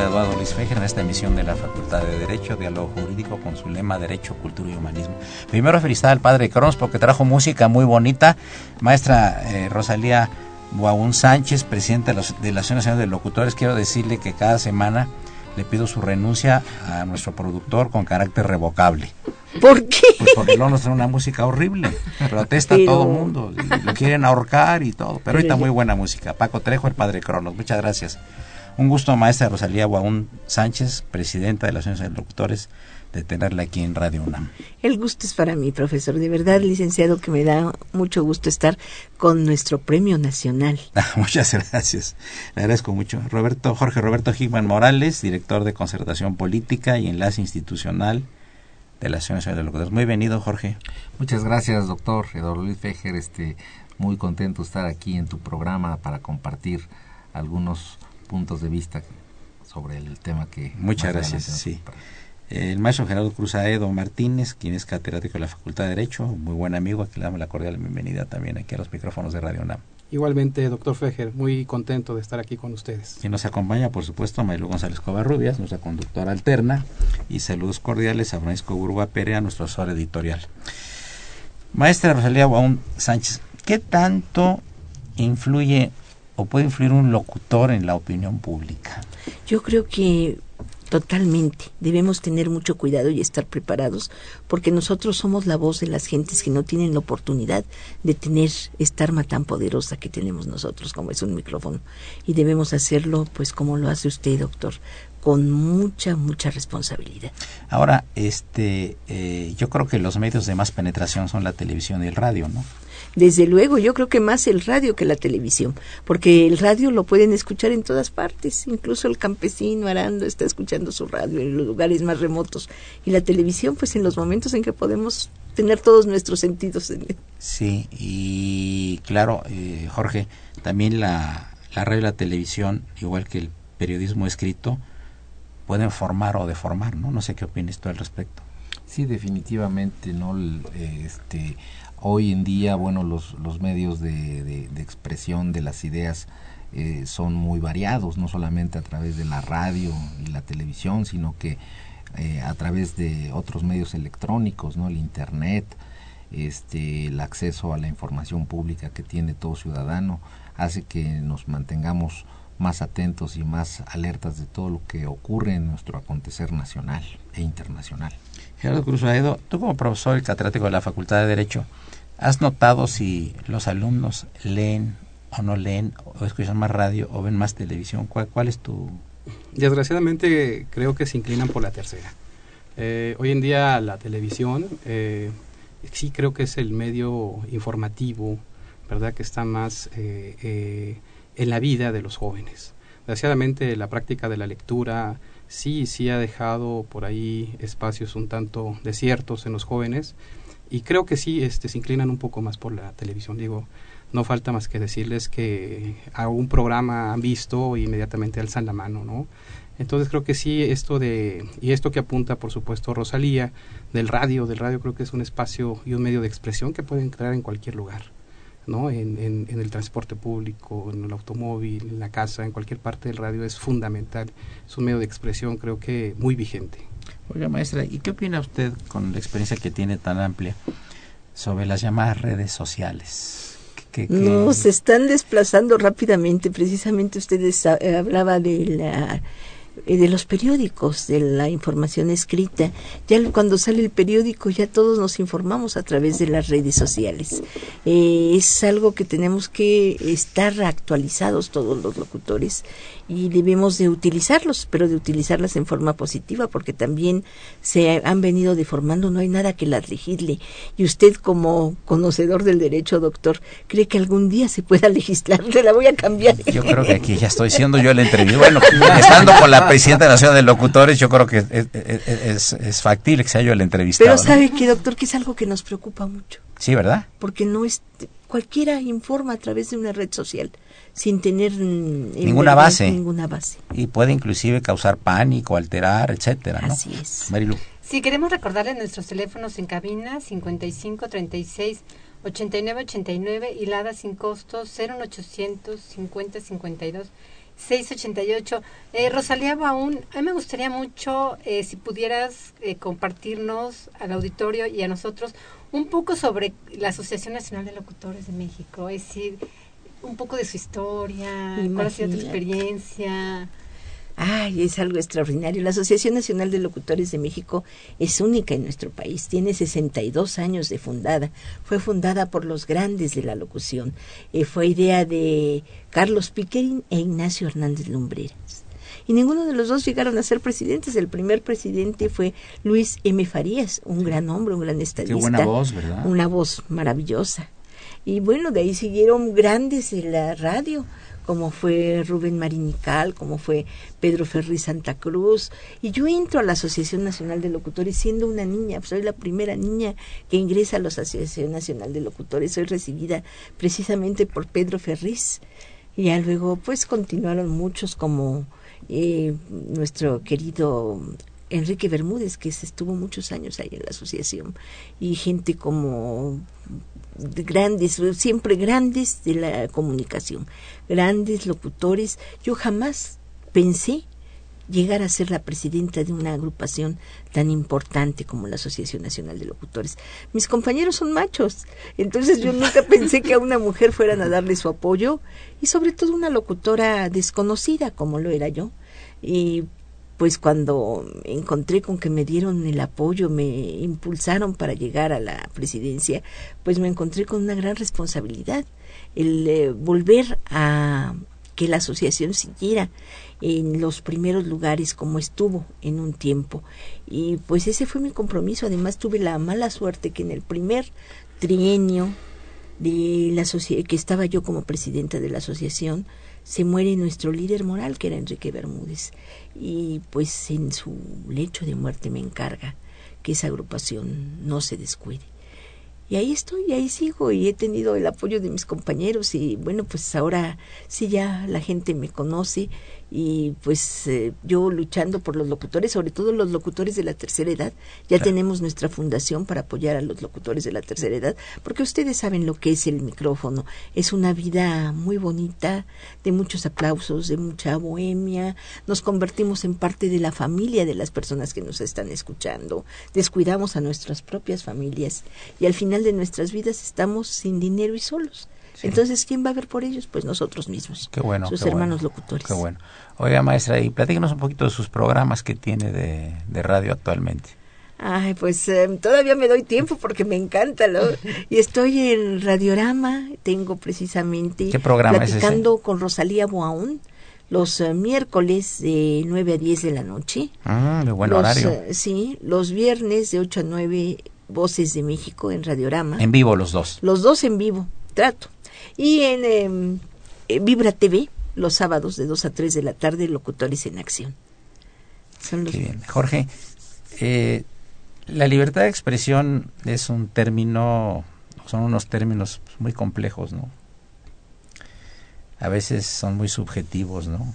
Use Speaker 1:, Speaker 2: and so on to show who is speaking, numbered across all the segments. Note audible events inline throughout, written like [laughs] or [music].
Speaker 1: Eduardo Luis Fejer en esta emisión de la Facultad de Derecho, Diálogo Jurídico con su lema Derecho, Cultura y Humanismo. Primero felicitar al padre Cronos porque trajo música muy bonita. Maestra eh, Rosalía Guaún Sánchez, presidenta de, la Asociación Nacional de Locutores, quiero decirle que cada semana le pido su renuncia a nuestro productor con carácter revocable.
Speaker 2: ¿Por qué?
Speaker 1: Pues porque luego nos trae una música horrible. Protesta todo el mundo. lo quieren ahorcar y todo. Pero ahorita muy buena música. Paco Trejo, el padre Cronos. Muchas gracias. Un gusto, maestra Rosalía Guaún Sánchez, presidenta de la Asociación de Locutores, de tenerla aquí en Radio UNAM.
Speaker 3: El gusto es para mí, profesor. De verdad, licenciado, que me da mucho gusto estar con nuestro premio nacional. [laughs]
Speaker 1: Muchas gracias. Le agradezco mucho. Roberto, Jorge Roberto Higman Morales, director de Concertación Política y Enlace Institucional de la Asociación de Locutores. Muy bienvenido, Jorge.
Speaker 4: Muchas gracias, doctor Eduardo Luis Fejer. Este, muy contento de estar aquí en tu programa para compartir algunos puntos de vista sobre el tema que...
Speaker 1: Muchas gracias, sí. El maestro Gerardo Cruzaedo Martínez, quien es catedrático de la Facultad de Derecho, muy buen amigo, aquí le damos la cordial bienvenida también aquí a los micrófonos de Radio UNAM.
Speaker 5: Igualmente, doctor Fejer, muy contento de estar aquí con ustedes.
Speaker 1: Y nos acompaña, por supuesto, Maylu González Covarrubias, nuestra conductora alterna, y saludos cordiales a Francisco Burgua Perea, nuestro asesor editorial. Maestra Rosalía Guaún Sánchez, ¿qué tanto influye o puede influir un locutor en la opinión pública?
Speaker 3: Yo creo que Totalmente. Debemos tener mucho cuidado y estar preparados porque nosotros somos la voz de las gentes que no tienen la oportunidad de tener esta arma tan poderosa que tenemos nosotros como es un micrófono. Y debemos hacerlo pues como lo hace usted, doctor, con mucha, mucha responsabilidad.
Speaker 1: Ahora, este, eh, yo creo que los medios de más penetración son la televisión y el radio, ¿no?
Speaker 3: Desde luego, yo creo que más el radio que la televisión, porque el radio lo pueden escuchar en todas partes, incluso el campesino arando está escuchando su radio en los lugares más remotos y la televisión pues en los momentos en que podemos tener todos nuestros sentidos en él.
Speaker 1: Sí, y claro, eh, Jorge, también la, la radio y la televisión, igual que el periodismo escrito, pueden formar o deformar, ¿no? No sé qué opinas tú al respecto.
Speaker 4: Sí, definitivamente, ¿no? Este, Hoy en día, bueno, los, los medios de, de, expresión de las ideas eh, son muy variados, no solamente a través de la radio y la televisión, sino que eh, a través de otros medios electrónicos, ¿no? El Internet, este, el acceso a la información pública que tiene todo ciudadano, hace que nos mantengamos más atentos y más alertas de todo lo que ocurre en nuestro acontecer nacional e internacional.
Speaker 1: Gerardo Cruz Aedo, tú como profesor y catedrático de la Facultad de Derecho, ¿Has notado si los alumnos leen o no leen o escuchan más radio o ven más televisión? ¿Cuál, cuál es tu...?
Speaker 5: Desgraciadamente creo que se inclinan por la tercera. Eh, hoy en día la televisión eh, sí creo que es el medio informativo, ¿verdad? Que está más eh, eh, en la vida de los jóvenes. Desgraciadamente la práctica de la lectura sí, sí ha dejado por ahí espacios un tanto desiertos en los jóvenes y creo que sí este, se inclinan un poco más por la televisión. Digo, no falta más que decirles que algún programa han visto e inmediatamente alzan la mano, ¿no? Entonces creo que sí, esto de, y esto que apunta por supuesto Rosalía, del radio, del radio creo que es un espacio y un medio de expresión que puede entrar en cualquier lugar, ¿no? En, en, en el transporte público, en el automóvil, en la casa, en cualquier parte del radio es fundamental, es un medio de expresión creo que muy vigente.
Speaker 1: Oiga, maestra, ¿y qué opina usted con la experiencia que tiene tan amplia sobre las llamadas redes sociales?
Speaker 3: ¿Qué, qué... No, se están desplazando rápidamente. Precisamente ustedes eh, hablaba de la eh, de los periódicos, de la información escrita. Ya cuando sale el periódico ya todos nos informamos a través de las redes sociales. Eh, es algo que tenemos que estar actualizados todos los locutores y debemos de utilizarlos, pero de utilizarlas en forma positiva, porque también se han venido deformando, no hay nada que las legisle. Y usted como conocedor del derecho, doctor, ¿cree que algún día se pueda [laughs] legislar? Te la voy a cambiar.
Speaker 1: Yo creo que aquí ya estoy siendo yo el entrevistado. Bueno, estando con la presidenta de la Nación de Locutores, yo creo que es, es, es, factible que sea yo el entrevistado.
Speaker 3: Pero sabe ¿no? que, doctor, que es algo que nos preocupa mucho.
Speaker 1: Sí, ¿verdad?
Speaker 3: Porque no es cualquiera informa a través de una red social sin tener
Speaker 1: ninguna base.
Speaker 3: ninguna base.
Speaker 1: Y puede inclusive causar pánico, alterar, etcétera, ¿no?
Speaker 3: Así es.
Speaker 1: Marilu.
Speaker 6: Sí, queremos recordarles nuestros teléfonos en cabina 55 36 89 89 y Lada sin costo 01800 50 52 688. Eh, Rosalía Baún, a mí me gustaría mucho eh, si pudieras eh, compartirnos al auditorio y a nosotros un poco sobre la Asociación Nacional de Locutores de México, es decir, un poco de su historia, Imagínate. cuál ha sido tu experiencia.
Speaker 3: Ay, es algo extraordinario. La Asociación Nacional de Locutores de México es única en nuestro país. Tiene 62 años de fundada. Fue fundada por los grandes de la locución. Eh, fue idea de Carlos Piquerin e Ignacio Hernández Lumbreras. Y ninguno de los dos llegaron a ser presidentes. El primer presidente fue Luis M. Farías, un gran hombre, un gran estadista.
Speaker 1: Qué buena voz, ¿verdad?
Speaker 3: Una voz maravillosa. Y bueno, de ahí siguieron grandes de la radio como fue Rubén Marinical, como fue Pedro Ferri Santa Cruz. Y yo entro a la Asociación Nacional de Locutores siendo una niña, soy la primera niña que ingresa a la Asociación Nacional de Locutores, soy recibida precisamente por Pedro Ferriz. Y ya luego pues continuaron muchos como eh, nuestro querido Enrique Bermúdez, que estuvo muchos años ahí en la asociación, y gente como grandes, siempre grandes de la comunicación, grandes locutores. Yo jamás pensé llegar a ser la presidenta de una agrupación tan importante como la Asociación Nacional de Locutores. Mis compañeros son machos, entonces yo nunca [laughs] pensé que a una mujer fueran a darle su apoyo y sobre todo una locutora desconocida como lo era yo. Y pues cuando encontré con que me dieron el apoyo, me impulsaron para llegar a la presidencia, pues me encontré con una gran responsabilidad, el eh, volver a que la asociación siguiera en los primeros lugares como estuvo en un tiempo. Y pues ese fue mi compromiso. Además tuve la mala suerte que en el primer trienio de la que estaba yo como presidenta de la asociación, se muere nuestro líder moral, que era Enrique Bermúdez, y pues en su lecho de muerte me encarga que esa agrupación no se descuide. Y ahí estoy, y ahí sigo, y he tenido el apoyo de mis compañeros, y bueno, pues ahora sí ya la gente me conoce, y pues eh, yo luchando por los locutores, sobre todo los locutores de la tercera edad. Ya claro. tenemos nuestra fundación para apoyar a los locutores de la tercera edad, porque ustedes saben lo que es el micrófono. Es una vida muy bonita, de muchos aplausos, de mucha bohemia. Nos convertimos en parte de la familia de las personas que nos están escuchando. Descuidamos a nuestras propias familias y al final de nuestras vidas estamos sin dinero y solos. Sí. Entonces, ¿quién va a ver por ellos? Pues nosotros mismos.
Speaker 1: Qué bueno.
Speaker 3: Sus
Speaker 1: qué
Speaker 3: hermanos
Speaker 1: bueno,
Speaker 3: locutores.
Speaker 1: Qué bueno. Oiga, maestra, y platíquenos un poquito de sus programas que tiene de, de radio actualmente.
Speaker 3: Ay, pues eh, todavía me doy tiempo porque me encanta. Lo, y estoy en Radiorama, tengo precisamente
Speaker 1: ¿Qué programa
Speaker 3: platicando con Rosalía Boaún los eh, miércoles de 9 a 10 de la noche.
Speaker 1: Ah, de buen horario.
Speaker 3: Eh, sí, los viernes de 8 a 9 Voces de México en Radiorama.
Speaker 1: En vivo los dos.
Speaker 3: Los dos en vivo, trato. Y en em, Vibra TV, los sábados de 2 a 3 de la tarde, Locutores en Acción.
Speaker 1: Son los... Qué bien. Jorge, eh, la libertad de expresión es un término, son unos términos muy complejos, ¿no? A veces son muy subjetivos, ¿no?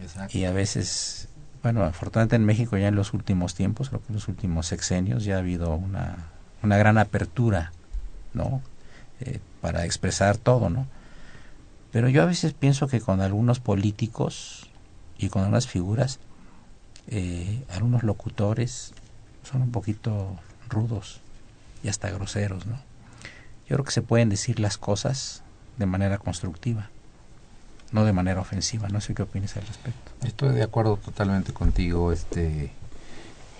Speaker 1: Exacto. Y a veces, bueno, afortunadamente en México ya en los últimos tiempos, creo que en los últimos sexenios ya ha habido una, una gran apertura, ¿no? Eh, para expresar todo, ¿no? Pero yo a veces pienso que con algunos políticos y con algunas figuras, eh, algunos locutores son un poquito rudos y hasta groseros, ¿no? Yo creo que se pueden decir las cosas de manera constructiva, no de manera ofensiva. No sé qué opinas al respecto.
Speaker 4: Estoy de acuerdo totalmente contigo, este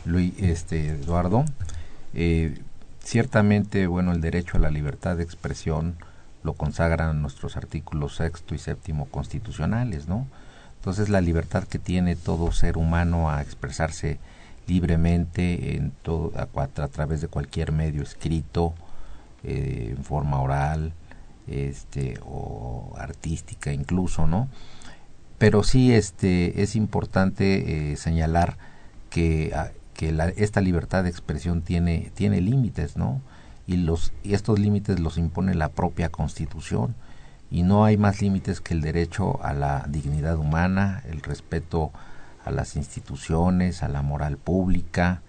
Speaker 4: Luis, este Eduardo. Eh, ciertamente, bueno, el derecho a la libertad de expresión lo consagran nuestros artículos sexto y séptimo constitucionales, ¿no? Entonces la libertad que tiene todo ser humano a expresarse libremente en todo, a, través de cualquier medio escrito, eh, en forma oral, este, o artística incluso, ¿no? Pero sí este, es importante eh, señalar que, ah, que la, esta libertad de expresión tiene, tiene límites, ¿no? Y, los, estos límites los impone la propia Constitución y no hay más límites que el derecho a la dignidad humana, el respeto a las instituciones, a la moral pública,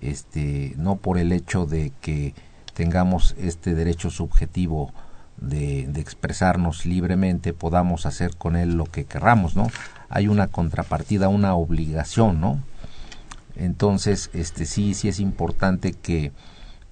Speaker 4: este, no por el hecho de que tengamos este derecho subjetivo de, de, expresarnos libremente, podamos hacer con él lo que querramos, ¿no? Hay una contrapartida, una obligación, ¿no? Entonces, este sí, sí es importante que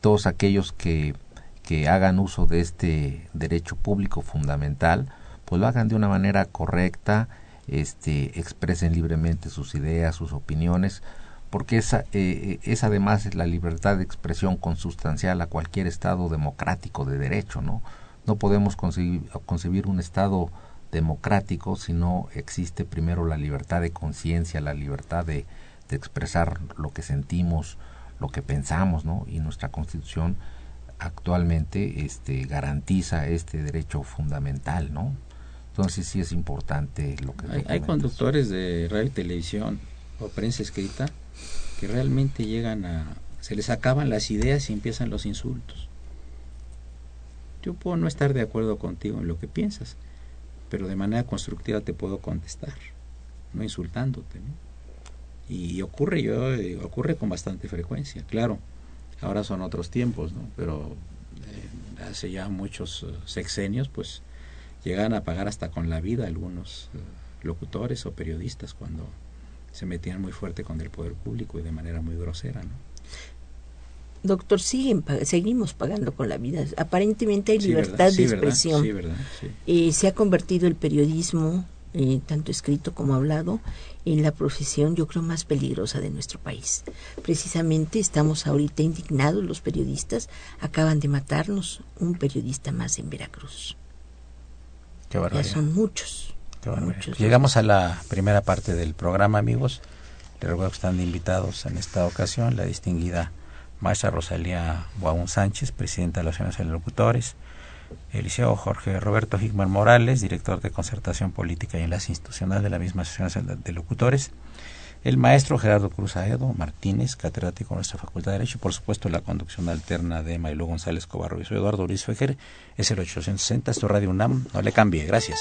Speaker 4: todos aquellos que, que hagan uso de este derecho público fundamental, pues lo hagan de una manera correcta, este, expresen libremente sus ideas, sus opiniones, porque esa, eh, eh, es además la libertad de expresión consustancial a cualquier Estado democrático de derecho, ¿no? No podemos concebir, concebir un Estado democrático si no existe primero la libertad de conciencia, la libertad de, de expresar lo que sentimos, lo que pensamos, ¿no? Y nuestra Constitución actualmente este, garantiza este derecho fundamental, ¿no? Entonces sí es importante lo que...
Speaker 1: Hay, hay conductores de radio y televisión o prensa escrita que realmente llegan a... se les acaban las ideas y empiezan los insultos. Yo puedo no estar de acuerdo contigo en lo que piensas, pero de manera constructiva te puedo contestar, no insultándote. Y ocurre, yo, ocurre con bastante frecuencia, claro. Ahora son otros tiempos, ¿no? pero eh, hace ya muchos eh, sexenios, pues llegaban a pagar hasta con la vida algunos eh, locutores o periodistas cuando se metían muy fuerte con el poder público y de manera muy grosera, ¿no?
Speaker 3: Doctor, siguen, seguimos pagando con la vida. Aparentemente hay libertad de expresión. y se ha convertido el periodismo, eh, tanto escrito como hablado, en la profesión, yo creo, más peligrosa de nuestro país. Precisamente estamos ahorita indignados los periodistas. Acaban de matarnos un periodista más en Veracruz.
Speaker 1: Qué
Speaker 3: son muchos.
Speaker 1: Llegamos a la primera parte del programa, amigos. Les recuerdo que están invitados en esta ocasión la distinguida maestra Rosalía Guaún Sánchez, presidenta de la Asociación de Locutores, el Jorge Roberto Higman Morales, director de concertación política y enlace institucional de la misma Asociación de Locutores, el maestro Gerardo Cruz Aedo Martínez, catedrático de nuestra Facultad de Derecho, y por supuesto la conducción alterna de Mailo González Cobarro. y soy Eduardo Luis Fejer, es el 860, esto Radio UNAM, no le cambie, gracias.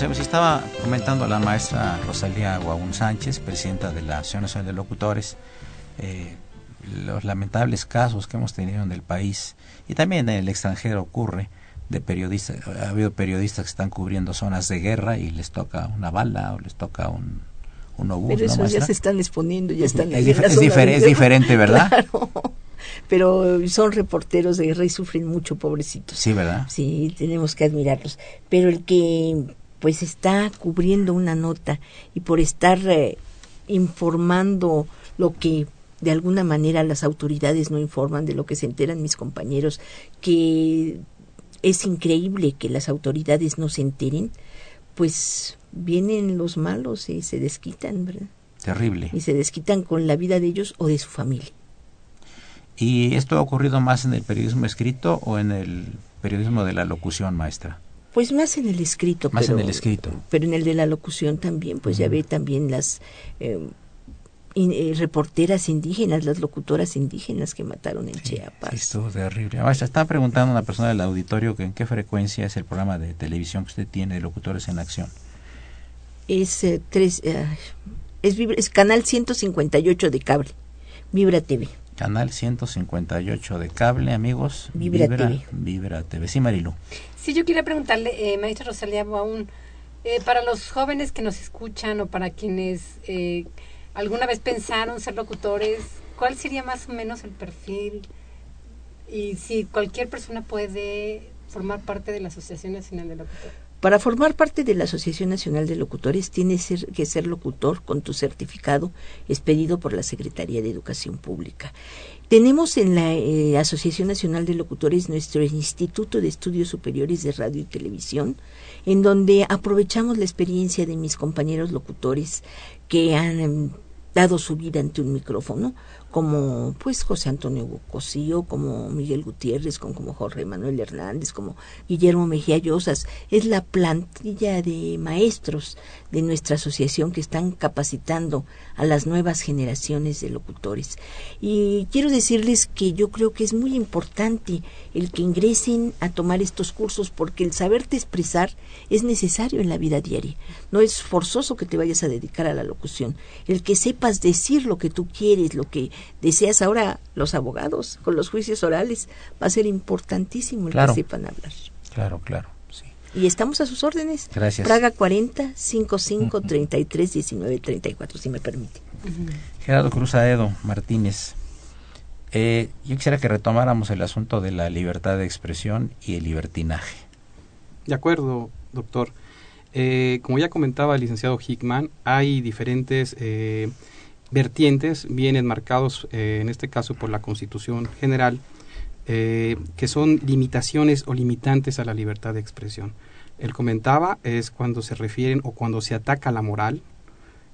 Speaker 1: Estaba comentando a la maestra Rosalía Guaún Sánchez, presidenta de la Asociación Nacional de Locutores, eh, los lamentables casos que hemos tenido en el país y también en el extranjero ocurre de periodistas. Ha habido periodistas que están cubriendo zonas de guerra y les toca una bala o les toca un, un obús.
Speaker 3: Pero esos ya se están exponiendo, ya están
Speaker 1: es, dif es, difer es diferente, [laughs] ¿verdad?
Speaker 3: Claro pero son reporteros de guerra y sufren mucho, pobrecitos.
Speaker 1: Sí, ¿verdad?
Speaker 3: Sí, tenemos que admirarlos. Pero el que pues está cubriendo una nota y por estar eh, informando lo que de alguna manera las autoridades no informan de lo que se enteran mis compañeros, que es increíble que las autoridades no se enteren, pues vienen los malos y se desquitan, ¿verdad?
Speaker 1: Terrible.
Speaker 3: Y se desquitan con la vida de ellos o de su familia.
Speaker 1: ¿Y esto ha ocurrido más en el periodismo escrito o en el periodismo de la locución, maestra?
Speaker 3: Pues más en el escrito.
Speaker 1: Más
Speaker 3: pero,
Speaker 1: en el escrito.
Speaker 3: Pero en el de la locución también, pues uh -huh. ya ve también las eh, in, eh, reporteras indígenas, las locutoras indígenas que mataron en
Speaker 1: sí,
Speaker 3: Chiapas.
Speaker 1: Sí, estuvo terrible. Maestra, está preguntando una persona del auditorio que en qué frecuencia es el programa de televisión que usted tiene de locutores en acción.
Speaker 3: Es eh, tres, es, es canal 158 de cable, Vibra TV.
Speaker 1: Canal 158 de cable, amigos.
Speaker 3: Vibra,
Speaker 1: Vibra
Speaker 3: TV.
Speaker 1: Vibra TV. Sí, Marilu.
Speaker 6: Sí, yo quería preguntarle, eh, maestra Rosalía Baún, eh, para los jóvenes que nos escuchan o para quienes eh, alguna vez pensaron ser locutores, ¿cuál sería más o menos el perfil? Y si cualquier persona puede formar parte de la Asociación Nacional de Locutores.
Speaker 3: Para formar parte de la Asociación Nacional de Locutores tienes que ser locutor con tu certificado expedido por la Secretaría de Educación Pública. Tenemos en la eh, Asociación Nacional de Locutores nuestro Instituto de Estudios Superiores de Radio y Televisión, en donde aprovechamos la experiencia de mis compañeros locutores que han eh, dado su vida ante un micrófono, como pues José Antonio Cosío, como Miguel Gutiérrez, como, como Jorge Manuel Hernández, como Guillermo Mejía Llosas. Es la plantilla de maestros de nuestra asociación que están capacitando a las nuevas generaciones de locutores. Y quiero decirles que yo creo que es muy importante el que ingresen a tomar estos cursos porque el saberte expresar es necesario en la vida diaria. No es forzoso que te vayas a dedicar a la locución. El que sepas decir lo que tú quieres, lo que deseas ahora los abogados con los juicios orales, va a ser importantísimo el
Speaker 1: claro.
Speaker 3: que sepan hablar.
Speaker 1: Claro, claro.
Speaker 3: Y estamos a sus órdenes.
Speaker 1: Gracias.
Speaker 3: Praga 40 55 33 19 34, si me permite.
Speaker 6: Uh -huh.
Speaker 1: Gerardo Cruz Aedo Martínez. Eh, yo quisiera que retomáramos el asunto de la libertad de expresión y el libertinaje.
Speaker 5: De acuerdo, doctor. Eh, como ya comentaba el licenciado Hickman, hay diferentes eh, vertientes bien enmarcados, eh, en este caso por la Constitución General, eh, que son limitaciones o limitantes a la libertad de expresión. Él comentaba es cuando se refieren o cuando se ataca la moral,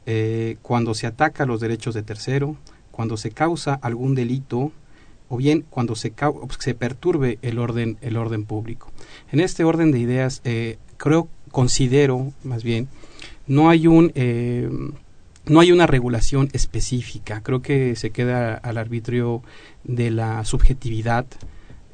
Speaker 5: eh, cuando se ataca los derechos de tercero, cuando se causa algún delito o bien cuando se, se perturbe el orden, el orden público. En este orden de ideas, eh, creo, considero más bien, no hay un eh, no hay una regulación específica. Creo que se queda al arbitrio de la subjetividad.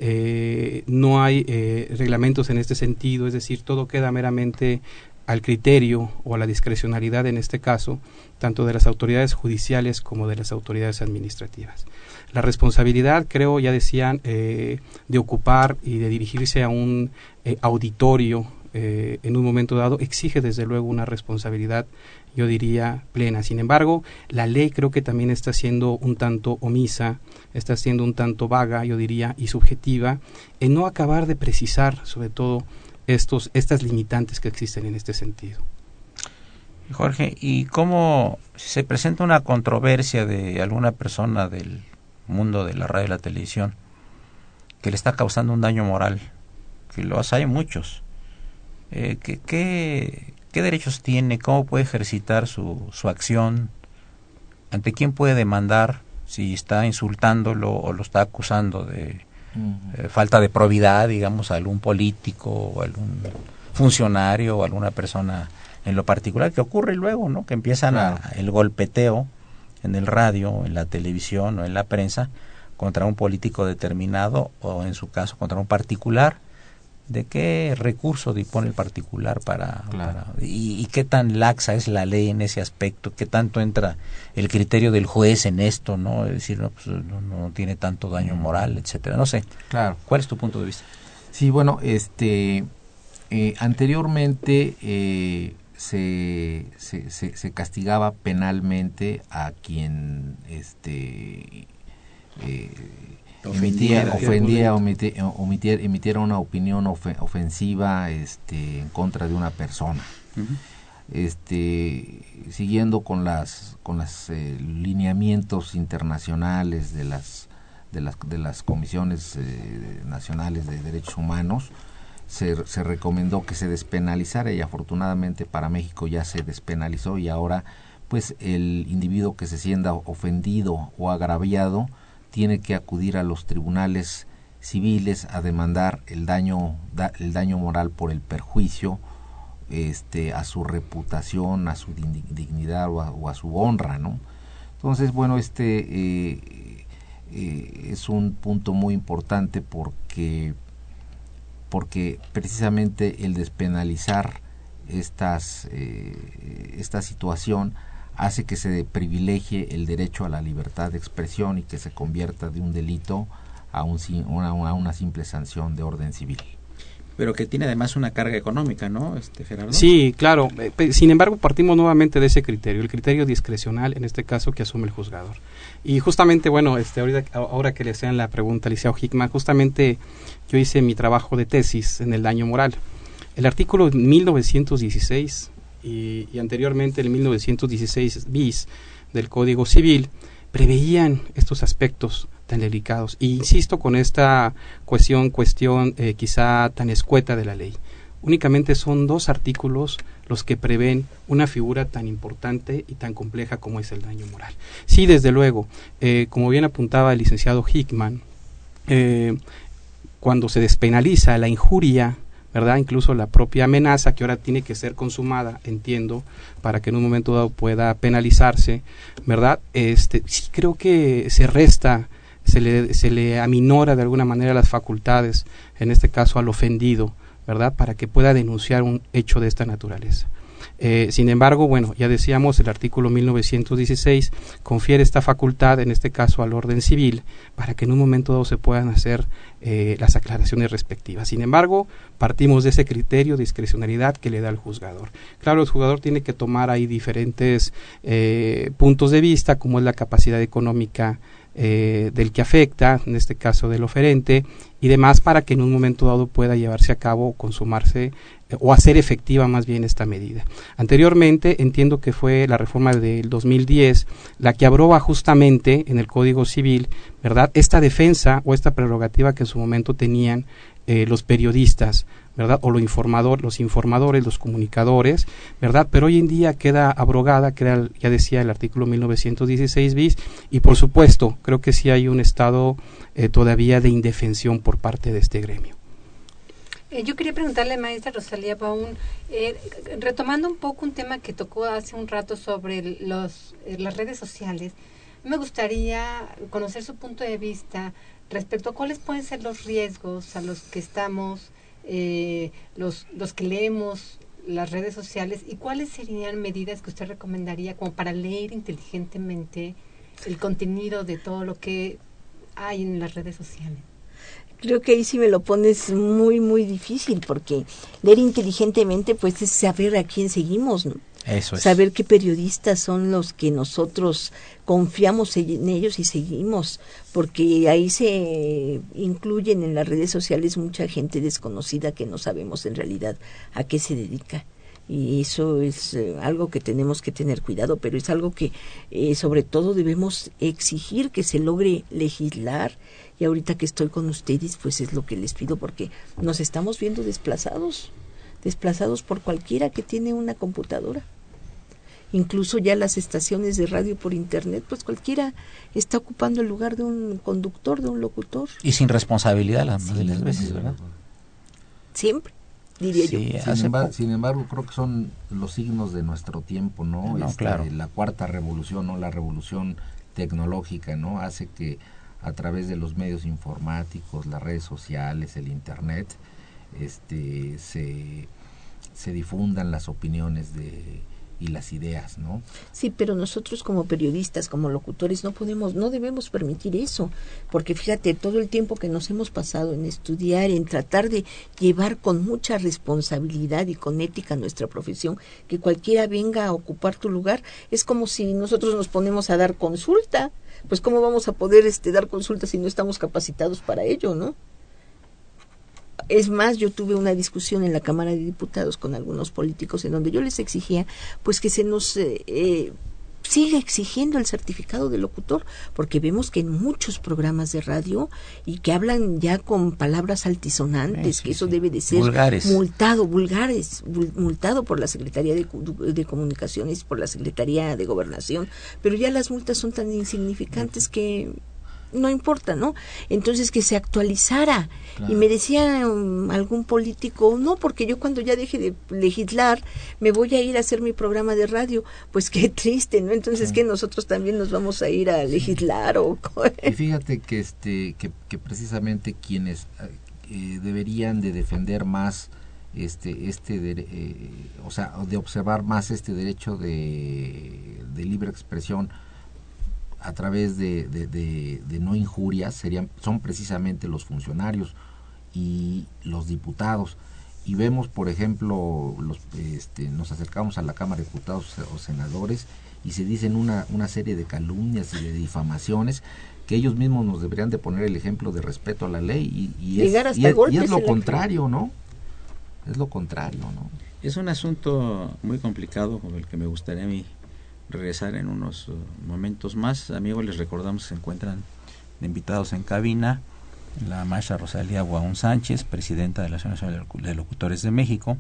Speaker 5: Eh, no hay eh, reglamentos en este sentido, es decir, todo queda meramente al criterio o a la discrecionalidad en este caso, tanto de las autoridades judiciales como de las autoridades administrativas. La responsabilidad, creo, ya decían, eh, de ocupar y de dirigirse a un eh, auditorio eh, en un momento dado exige desde luego una responsabilidad, yo diría, plena. Sin embargo, la ley creo que también está siendo un tanto omisa, está siendo un tanto vaga, yo diría, y subjetiva, en no acabar de precisar, sobre todo, estos, estas limitantes que existen en este sentido.
Speaker 1: Jorge, ¿y cómo se presenta una controversia de alguna persona del mundo de la radio y la televisión que le está causando un daño moral? Que los hay muchos. Eh, ¿qué, qué, qué derechos tiene? ¿Cómo puede ejercitar su, su acción? ¿Ante quién puede demandar si está insultándolo o lo está acusando de eh, falta de probidad, digamos, a algún político o algún funcionario o alguna persona en lo particular que ocurre luego, ¿no? Que empiezan a, el golpeteo en el radio, en la televisión o en la prensa contra un político determinado o en su caso contra un particular. ¿De qué recurso dispone el particular para, y, qué tan laxa es la ley en ese aspecto? ¿Qué tanto entra el criterio del juez en esto? ¿no? Es decir, no, pues, no, tiene tanto daño moral, etcétera. No sé.
Speaker 4: Claro.
Speaker 1: ¿Cuál es tu punto de vista?
Speaker 4: Sí, bueno, este eh, anteriormente eh, se, se, se, castigaba penalmente a quien este eh, emitía, ofendía, emitiera una opinión ofensiva este, en contra de una persona. Este, siguiendo con las con los eh, lineamientos internacionales de las de las de las comisiones eh, nacionales de derechos humanos se, se recomendó que se despenalizara y afortunadamente para México ya se despenalizó y ahora pues el individuo que se sienta ofendido o agraviado tiene que acudir a los tribunales civiles a demandar el daño el daño moral por el perjuicio este a su reputación a su dignidad o a, su honra no entonces bueno este eh, eh, es un punto muy importante porque porque precisamente el despenalizar estas, eh, esta situación hace que se privilegie el derecho a la libertad de expresión y que se convierta de un delito a, un, a una simple sanción de orden civil
Speaker 1: pero que tiene además una carga económica, ¿no, este Gerardo?
Speaker 5: Sí, claro. Eh, sin embargo, partimos nuevamente de ese criterio, el criterio discrecional, en este caso, que asume el juzgador. Y justamente, bueno, este, ahorita, ahora que le hacían la pregunta a Liceo Hickman, justamente yo hice mi trabajo de tesis en el daño moral. El artículo 1916 y, y anteriormente el 1916 bis del Código Civil preveían estos aspectos tan delicados. Y insisto con esta cuestión, cuestión eh, quizá tan escueta de la ley. Únicamente son dos artículos los que prevén una figura tan importante y tan compleja como es el daño moral. Sí, desde luego, eh, como bien apuntaba el licenciado Hickman, eh, cuando se despenaliza la injuria, ¿verdad? Incluso la propia amenaza que ahora tiene que ser consumada, entiendo, para que en un momento dado pueda penalizarse, ¿verdad? Este, sí creo que se resta se le, se le aminora de alguna manera las facultades, en este caso al ofendido, ¿verdad? Para que pueda denunciar un hecho de esta naturaleza. Eh, sin embargo, bueno, ya decíamos, el artículo 1916 confiere esta facultad, en este caso al orden civil, para que en un momento dado se puedan hacer eh, las aclaraciones respectivas. Sin embargo, partimos de ese criterio de discrecionalidad que le da el juzgador. Claro, el juzgador tiene que tomar ahí diferentes eh, puntos de vista, como es la capacidad económica del que afecta, en este caso del oferente, y demás para que en un momento dado pueda llevarse a cabo o consumarse o hacer efectiva más bien esta medida. Anteriormente entiendo que fue la reforma del 2010 la que abroba justamente en el Código Civil, ¿verdad? Esta defensa o esta prerrogativa que en su momento tenían eh, los periodistas ¿verdad? O los informador, los informadores, los comunicadores, ¿verdad? Pero hoy en día queda abrogada, queda, ya decía el artículo 1916 bis, y por supuesto, creo que sí hay un estado eh, todavía de indefensión por parte de este gremio.
Speaker 6: Eh, yo quería preguntarle, maestra Rosalía Baún, eh, retomando un poco un tema que tocó hace un rato sobre los, las redes sociales, me gustaría conocer su punto de vista respecto a cuáles pueden ser los riesgos a los que estamos eh, los, los que leemos las redes sociales y cuáles serían medidas que usted recomendaría como para leer inteligentemente el contenido de todo lo que hay en las redes sociales.
Speaker 3: Creo que ahí sí me lo pones muy, muy difícil, porque leer inteligentemente, pues es saber a quién seguimos, ¿no?
Speaker 1: Eso es.
Speaker 3: Saber qué periodistas son los que nosotros confiamos en ellos y seguimos, porque ahí se incluyen en las redes sociales mucha gente desconocida que no sabemos en realidad a qué se dedica y eso es eh, algo que tenemos que tener cuidado, pero es algo que eh, sobre todo debemos exigir que se logre legislar y ahorita que estoy con ustedes pues es lo que les pido porque nos estamos viendo desplazados, desplazados por cualquiera que tiene una computadora. Incluso ya las estaciones de radio por internet, pues cualquiera está ocupando el lugar de un conductor, de un locutor.
Speaker 1: Y sin responsabilidad las, sí, las veces, ¿verdad?
Speaker 3: Siempre diría
Speaker 4: sí,
Speaker 3: yo.
Speaker 4: Sin embargo, sin embargo, creo que son los signos de nuestro tiempo, ¿no?
Speaker 1: no
Speaker 4: este,
Speaker 1: claro.
Speaker 4: La cuarta revolución, ¿no? La revolución tecnológica, ¿no? Hace que a través de los medios informáticos, las redes sociales, el internet, este, se, se difundan las opiniones de y las ideas, ¿no?
Speaker 3: Sí, pero nosotros como periodistas, como locutores, no podemos, no debemos permitir eso, porque fíjate, todo el tiempo que nos hemos pasado en estudiar, en tratar de llevar con mucha responsabilidad y con ética nuestra profesión, que cualquiera venga a ocupar tu lugar, es como si nosotros nos ponemos a dar consulta, pues cómo vamos a poder este dar consulta si no estamos capacitados para ello, ¿no? Es más, yo tuve una discusión en la Cámara de Diputados con algunos políticos en donde yo les exigía pues que se nos eh, eh, siga exigiendo el certificado de locutor, porque vemos que en muchos programas de radio y que hablan ya con palabras altisonantes,
Speaker 1: sí,
Speaker 3: que eso
Speaker 1: sí.
Speaker 3: debe de ser
Speaker 1: Vulgares.
Speaker 3: multado, vulgares, vul- multado por la Secretaría de, de Comunicaciones, por la Secretaría de Gobernación, pero ya las multas son tan insignificantes que no importa, ¿no? Entonces que se actualizara. Y me decía um, algún político, no, porque yo cuando ya deje de legislar me voy a ir a hacer mi programa de radio. Pues qué [laughs] triste, ¿no? Entonces que nosotros también nos vamos a ir a legislar o...
Speaker 4: Y fíjate que este que, que precisamente quienes eh, deberían de defender más este este dere- eh, o sea de observar más este derecho de, de libre expresión a través de, de, de- de no injurias serían son precisamente los funcionarios y los diputados. Y vemos por ejemplo los este, nos acercamos a la cámara de diputados o senadores y se dicen una, una serie de calumnias y de difamaciones que ellos mismos nos deberían de poner el ejemplo de respeto a la ley y, y es,
Speaker 3: Llegar hasta
Speaker 4: y es- y es lo contrario no es lo contrario no
Speaker 1: Es un asunto muy complicado con el que me gustaría a mí regresar en unos uh, momentos más. Amigos, les recordamos que se encuentran invitados en cabina la maestra Rosalía Guaún Sánchez, presidenta de la Asociación de Locu- de Locutores de México,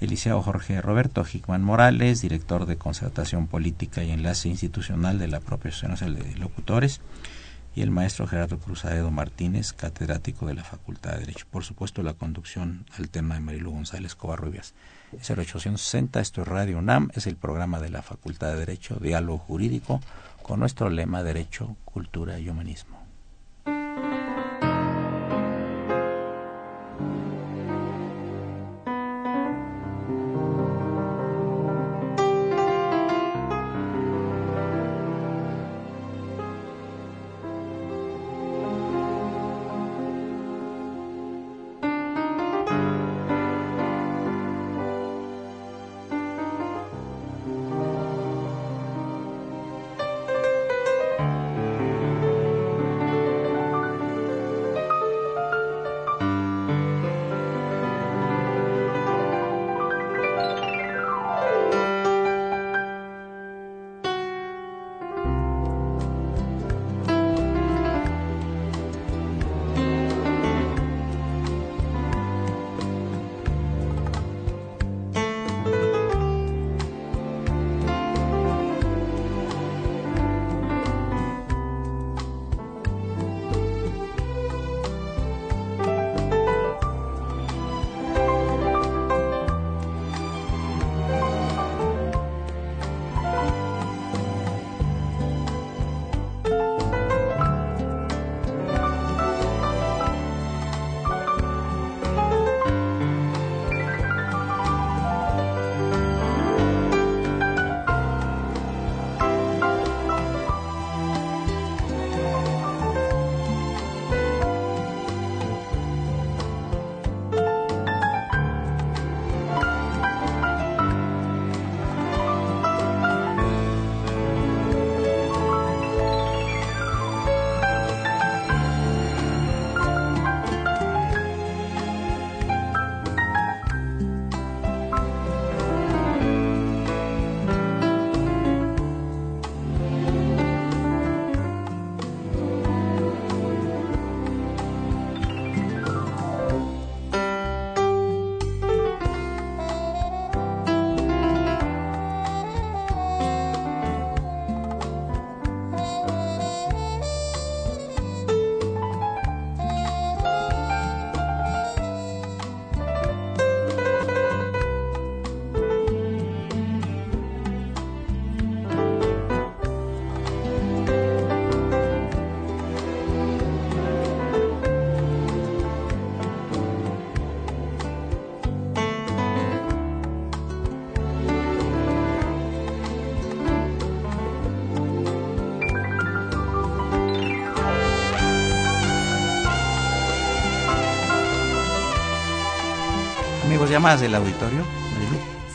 Speaker 1: el liceo Jorge Roberto Hickman Morales, director de Concertación Política y Enlace Institucional de la propia Asociación de Locutores, y el maestro Gerardo Cruzadedo Martínez, catedrático de la Facultad de Derecho. Por supuesto, la conducción alterna de Marilu González Covarrubias. Es el 860, esto es Radio UNAM, es el programa de la Facultad de Derecho, Diálogo Jurídico, con nuestro lema Derecho, Cultura y Humanismo. ¿Tenemos llamadas del auditorio?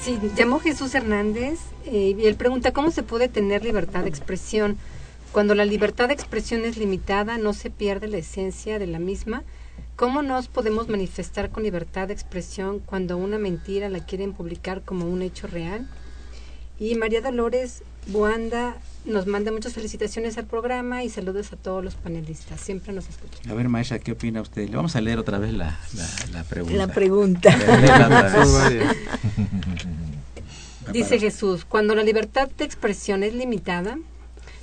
Speaker 6: Sí, llamó Jesús Hernández eh, y él pregunta cómo se puede tener libertad de expresión. Cuando la libertad de expresión es limitada, no se pierde la esencia de la misma. ¿Cómo nos podemos manifestar con libertad de expresión cuando una mentira la quieren publicar como un hecho real? Y María Dolores Buanda nos manda muchas felicitaciones al programa y saludos a todos los panelistas. Siempre nos escuchan.
Speaker 1: A ver, maestra, ¿qué opina usted? Le vamos a leer otra vez la, la, la pregunta.
Speaker 3: La pregunta. [laughs] [laughs]
Speaker 6: Dice Jesús, cuando la libertad de expresión es limitada,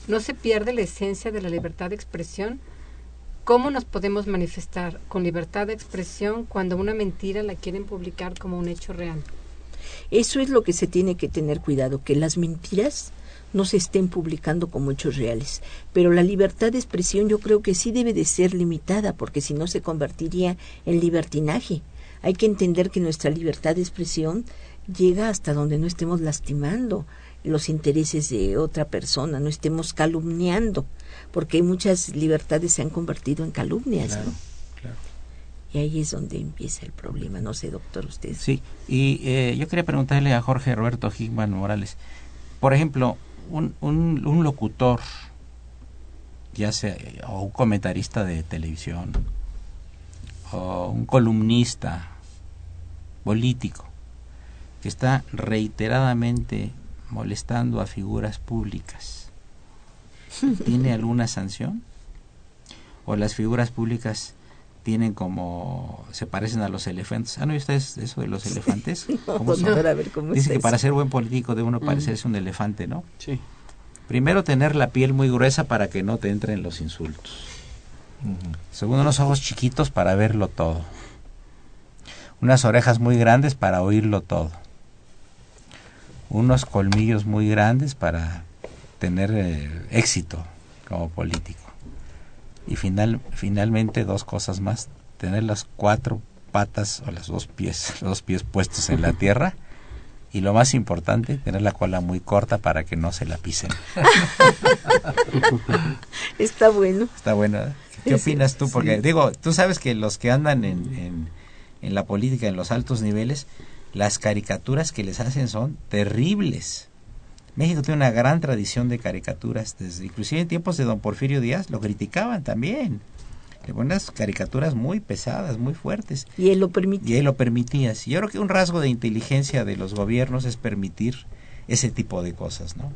Speaker 6: no se pierde la esencia de la libertad de expresión. ¿Cómo nos podemos manifestar con libertad de expresión cuando una mentira la quieren publicar como un hecho real?
Speaker 3: Eso es lo que se tiene que tener cuidado, que las mentiras no se estén publicando como hechos reales. Pero la libertad de expresión yo creo que sí debe de ser limitada, porque si no se convertiría en libertinaje. Hay que entender que nuestra libertad de expresión llega hasta donde no estemos lastimando los intereses de otra persona, no estemos calumniando, porque muchas libertades se han convertido en calumnias. Y ahí es donde empieza el problema. No sé, doctor, usted.
Speaker 1: Sí, y eh, yo quería preguntarle a Jorge Roberto Hickman Morales. Por ejemplo, un, un, un locutor, ya sea o un comentarista de televisión, o un columnista político, que está reiteradamente molestando a figuras públicas, ¿tiene alguna sanción? ¿O las figuras públicas tienen como se parecen a los elefantes. ¿Han oído ustedes eso de los elefantes? [laughs]
Speaker 3: ¿Cómo son? A ver, ¿cómo
Speaker 1: Dice que para ser buen político de uno parecerse un elefante, ¿no?
Speaker 5: Sí.
Speaker 1: Primero tener la piel muy gruesa para que no te entren los insultos. Segundo, unos ojos chiquitos para verlo todo. Unas orejas muy grandes para oírlo todo. Unos colmillos muy grandes para tener eh, éxito como político y final, finalmente dos cosas más, tener las cuatro patas o las dos pies, [laughs] los dos pies puestos en la tierra y lo más importante, tener la cola muy corta para que no se la pisen. [laughs]
Speaker 3: Está bueno.
Speaker 1: Está bueno. ¿eh? ¿Qué opinas tú? Porque digo, tú sabes que los que andan en, en, en la política, en los altos niveles, las caricaturas que les hacen son terribles. México tiene una gran tradición de caricaturas, desde inclusive en tiempos de don Porfirio Díaz lo criticaban también. Le ponen unas caricaturas muy pesadas, muy fuertes.
Speaker 3: Y él lo permitía.
Speaker 1: Y él lo permitía. yo creo que un rasgo de inteligencia de los gobiernos es permitir ese tipo de cosas, ¿no?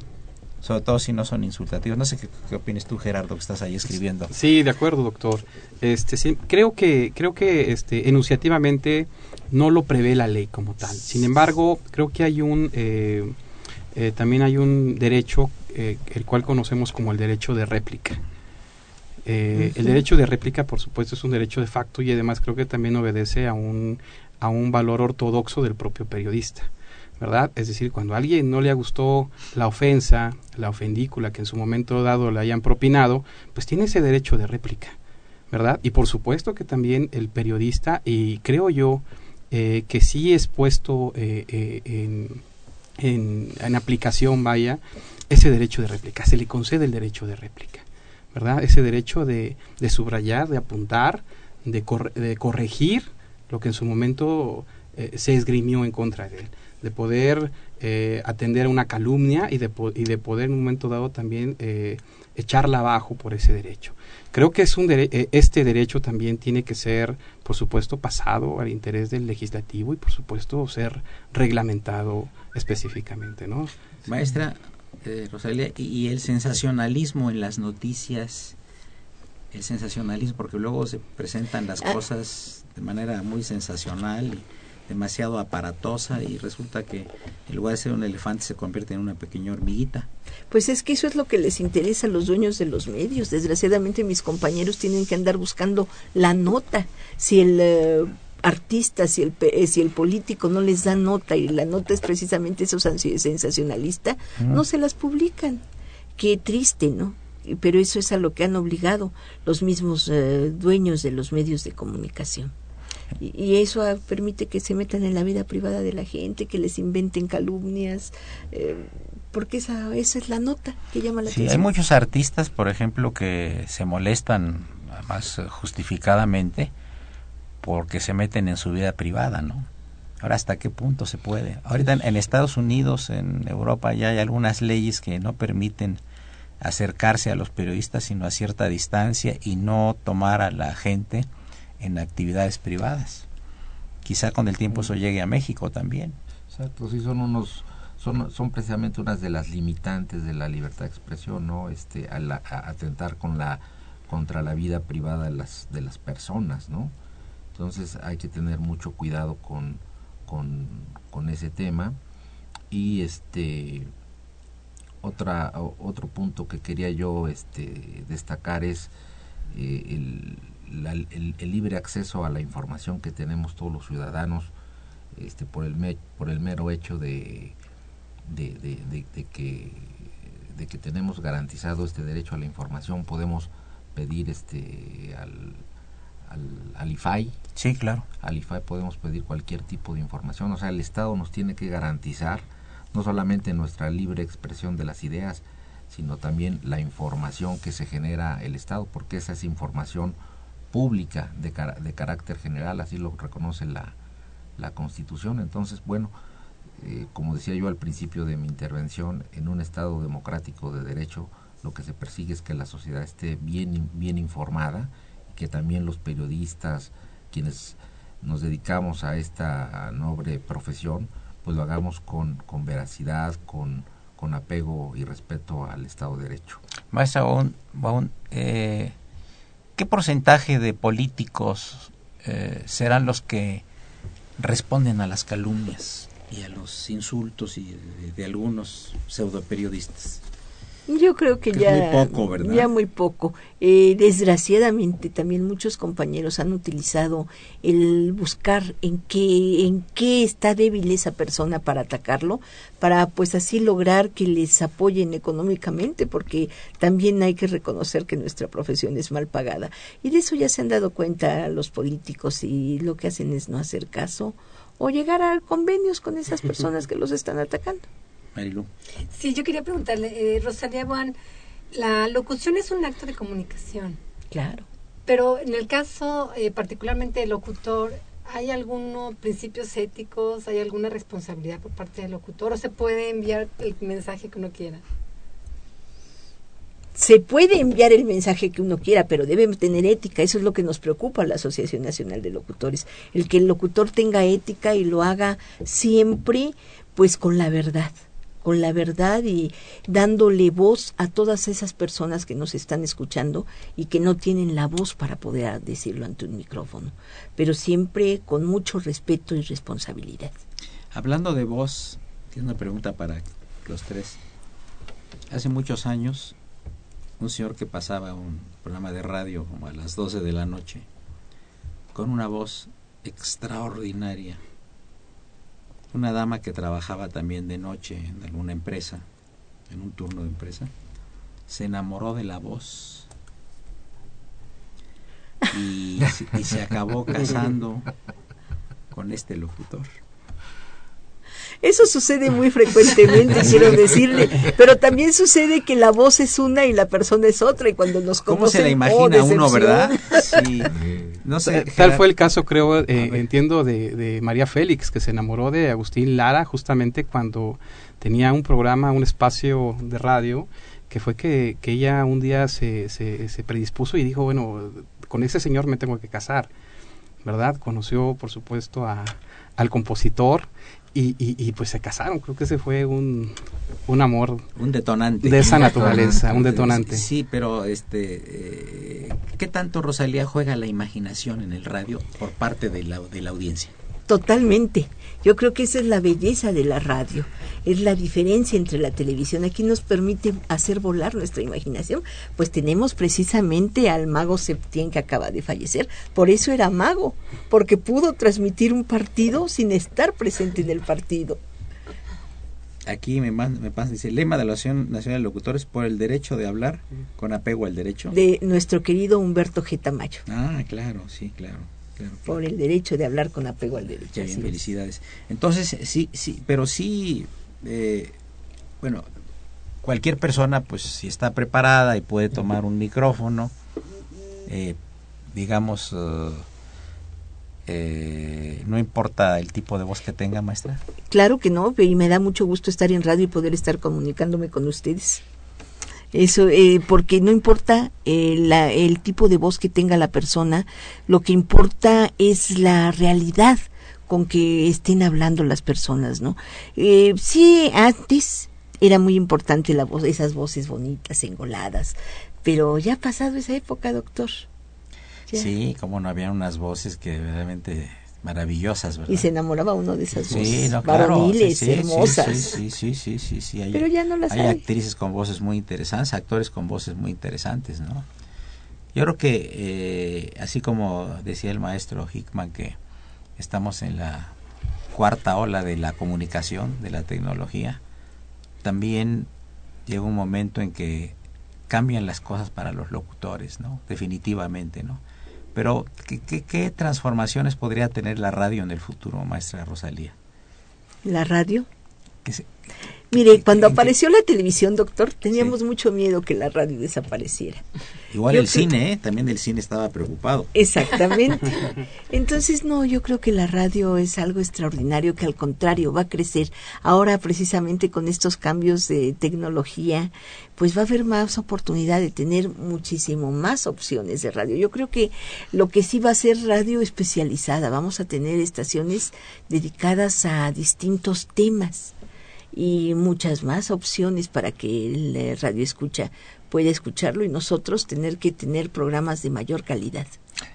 Speaker 1: Sobre todo si no son insultativos. No sé qué, qué opinas tú, Gerardo, que estás ahí escribiendo.
Speaker 5: Sí, de acuerdo, doctor. Este, sí, creo que, creo que este, enunciativamente no lo prevé la ley como tal. Sin embargo, creo que hay un... Eh, eh, también hay un derecho, eh, el cual conocemos como el derecho de réplica. Eh, el derecho de réplica, por supuesto, es un derecho de facto y además creo que también obedece a un, a un valor ortodoxo del propio periodista. ¿verdad? Es decir, cuando a alguien no le gustó la ofensa, la ofendícula que en su momento dado le hayan propinado, pues tiene ese derecho de réplica, ¿verdad? Y por supuesto que también el periodista, y creo yo que sí es puesto en, en, aplicación, vaya, ese derecho de réplica, se le concede el derecho de réplica, ¿verdad? Ese derecho de, de subrayar, de apuntar, de, de, corregir lo que en su momento eh, se esgrimió en contra de él, de poder eh, atender a una calumnia y de, y de poder en un momento dado también eh, echarla abajo por ese derecho. Creo que es un este derecho también tiene que ser, por supuesto, pasado al interés del legislativo y, por supuesto, ser reglamentado específicamente, ¿no?
Speaker 1: Maestra eh, Rosalia, y, el sensacionalismo en las noticias, el sensacionalismo, porque luego se presentan las ah. cosas de manera muy sensacional y demasiado aparatosa y resulta que en lugar de ser un elefante se convierte en una pequeña hormiguita.
Speaker 3: Pues es que eso es lo que les interesa a los dueños de los medios. Desgraciadamente mis compañeros tienen que andar buscando la nota. Si el eh, artistas si el, eh, si el político no les da nota y la nota es precisamente eso sensacionalista, no se las publican. Qué triste, ¿no? Pero eso es a lo que han obligado los mismos eh, dueños de los medios de comunicación. Y, eso permite que se metan en la vida privada de la gente, que les inventen calumnias, eh, porque esa, esa es la nota que llama la atención.
Speaker 1: Hay muchos artistas, por ejemplo, que se molestan más justificadamente porque se meten en su vida privada, ¿no? Ahora, ¿hasta qué punto se puede? Ahorita en, en Estados Unidos, en Europa, ya hay algunas leyes que no permiten acercarse a los periodistas sino a cierta distancia y no tomar a la gente en actividades privadas. Quizá con el tiempo eso llegue a México también.
Speaker 4: Exacto, sí son unos son, precisamente unas de las limitantes de la libertad de expresión, ¿no? Este, atentar contra la vida privada de las personas, ¿no? Entonces hay que tener mucho cuidado con ese tema y este otra otro punto que quería yo este destacar es eh, el, libre acceso a la información que tenemos todos los ciudadanos este por el mero hecho de de, de- de- de que de que tenemos garantizado este derecho a la información podemos pedir este al al, al IFAI
Speaker 1: Sí, claro.
Speaker 4: al IFAI podemos pedir cualquier tipo de información. O sea, el Estado nos tiene que garantizar no solamente nuestra libre expresión de las ideas, sino también la información que se genera el Estado, porque esa es información pública de, cara- de carácter general, así lo reconoce la, la Constitución. Entonces, bueno, eh, como decía yo al principio de mi intervención, en un Estado democrático de derecho, lo que se persigue es que la sociedad esté bien, bien informada que también los periodistas, quienes nos dedicamos a esta noble profesión, pues lo hagamos con, con veracidad, con, con apego y respeto al Estado de Derecho.
Speaker 1: Maestra Baun, eh, ¿qué porcentaje de políticos eh, serán los que responden a las calumnias y a los insultos y de, de algunos pseudoperiodistas?
Speaker 3: Yo creo que ya
Speaker 1: muy poco, ¿verdad?
Speaker 3: ya muy poco. Eh, desgraciadamente también muchos compañeros han utilizado el buscar en qué en qué está débil esa persona para atacarlo, para pues así lograr que les apoyen económicamente, porque también hay que reconocer que nuestra profesión es mal pagada. Y de eso ya se han dado cuenta los políticos y lo que hacen es no hacer caso o llegar a convenios con esas personas que los están atacando.
Speaker 1: Marilu.
Speaker 6: Sí, yo quería preguntarle, eh, Rosalía Juan, la locución es un acto de comunicación,
Speaker 3: Claro.
Speaker 6: pero en el caso eh, particularmente del locutor, ¿hay algunos principios éticos, hay alguna responsabilidad por parte del locutor o se puede enviar el mensaje que uno quiera?
Speaker 3: Se puede enviar el mensaje que uno quiera, pero debe tener ética. Eso es lo que nos preocupa a la Asociación Nacional de Locutores. El que el locutor tenga ética y lo haga siempre, pues con la verdad con la verdad y dándole voz a todas esas personas que nos están escuchando y que no tienen la voz para poder decirlo ante un micrófono, pero siempre con mucho respeto y responsabilidad.
Speaker 1: Hablando de voz, tiene una pregunta para los tres. Hace muchos años, un señor que pasaba un programa de radio como a las 12 de la noche, con una voz extraordinaria, una dama que trabajaba también de noche en alguna empresa, en un turno de empresa, se enamoró de la voz y, y se acabó [laughs] casando con este locutor.
Speaker 3: Eso sucede muy frecuentemente, [laughs] quiero decirle, pero también sucede que la voz es una y la persona es otra y cuando nos
Speaker 1: ¿Cómo
Speaker 3: conocen,
Speaker 1: se la
Speaker 3: ¡oh,
Speaker 1: imagina uno, verdad? [laughs] Sí. No sé.
Speaker 5: Tal fue el caso, creo, eh, entiendo, de, de María Félix, que se enamoró de Agustín Lara justamente cuando tenía un programa, un espacio de radio, que fue que, que ella un día se, se, se predispuso y dijo, bueno, con ese señor me tengo que casar, ¿verdad? Conoció, por supuesto, a, al compositor y, y, y pues se casaron. Creo que ese fue un, un amor
Speaker 1: un detonante
Speaker 5: de esa naturaleza, un detonante.
Speaker 1: sí pero este eh, qué tanto Rosalía juega la imaginación en el radio por parte de la, de la audiencia
Speaker 3: Totalmente. Yo creo que esa es la belleza de la radio. Es la diferencia entre la televisión. Aquí nos permite hacer volar nuestra imaginación. Pues tenemos precisamente al mago Septién que acaba de fallecer. Por eso era mago, porque pudo transmitir un partido sin estar presente en el partido.
Speaker 1: aquí me, man- me pasa dice lema de la Asociación Nacional de Locutores por el derecho de hablar con apego al derecho
Speaker 3: De nuestro querido Humberto G. Tamayo.
Speaker 1: ah claro sí claro claro, claro.
Speaker 3: Por el derecho de hablar con apego al derecho.
Speaker 1: Bien, felicidades. Entonces, sí, sí, pero sí, eh, bueno, cualquier persona, pues si está preparada y puede tomar un micrófono, eh, digamos, eh, eh, no importa el tipo de voz que tenga, maestra.
Speaker 3: Claro que no, y me da mucho gusto estar en radio y poder estar comunicándome con ustedes. Eso, eh, porque no importa eh, la, el tipo de voz que tenga la persona, lo que importa es la realidad con que estén hablando las personas, ¿no? Eh, sí, antes era muy importante la voz, esas voces bonitas, engoladas, pero ya ha pasado esa época, doctor.
Speaker 1: Sí, como no había unas voces que realmente maravillosas, ¿verdad?
Speaker 3: Y se enamoraba uno de esas voces
Speaker 1: Sí, no, claro,
Speaker 3: varoniles,
Speaker 1: sí, sí,
Speaker 3: hermosas.
Speaker 1: Sí, sí, sí, sí, sí, hay,
Speaker 3: Pero ya no las
Speaker 1: hay
Speaker 3: hay.
Speaker 1: actrices con voces muy interesantes, actores con voces muy interesantes, ¿no? Yo creo que, eh, así como decía el maestro Hickman, que estamos en la cuarta ola de la comunicación, de la tecnología, también llega un momento en que cambian las cosas para los locutores, ¿no? Definitivamente, ¿no? Pero, ¿qué, qué, qué transformaciones podría tener la radio en el futuro, maestra Rosalía?
Speaker 3: La radio.
Speaker 1: Que se-
Speaker 3: Mire,
Speaker 1: ¿En
Speaker 3: cuando apareció la televisión, doctor, teníamos mucho miedo que la radio desapareciera.
Speaker 1: Igual
Speaker 3: Yo
Speaker 1: el
Speaker 3: creo-
Speaker 1: cine, ¿eh? También el cine estaba preocupado.
Speaker 3: Exactamente. [laughs] Entonces, no, yo creo que la radio es algo extraordinario que al contrario va a crecer. Ahora, precisamente con estos cambios de tecnología, pues va a haber más oportunidad de tener muchísimo más opciones de radio. Yo creo que lo que sí va a ser radio especializada. Vamos a tener estaciones dedicadas a distintos temas y muchas más opciones para que el eh, radio escucha pueda escucharlo y nosotros tener que tener programas de mayor calidad.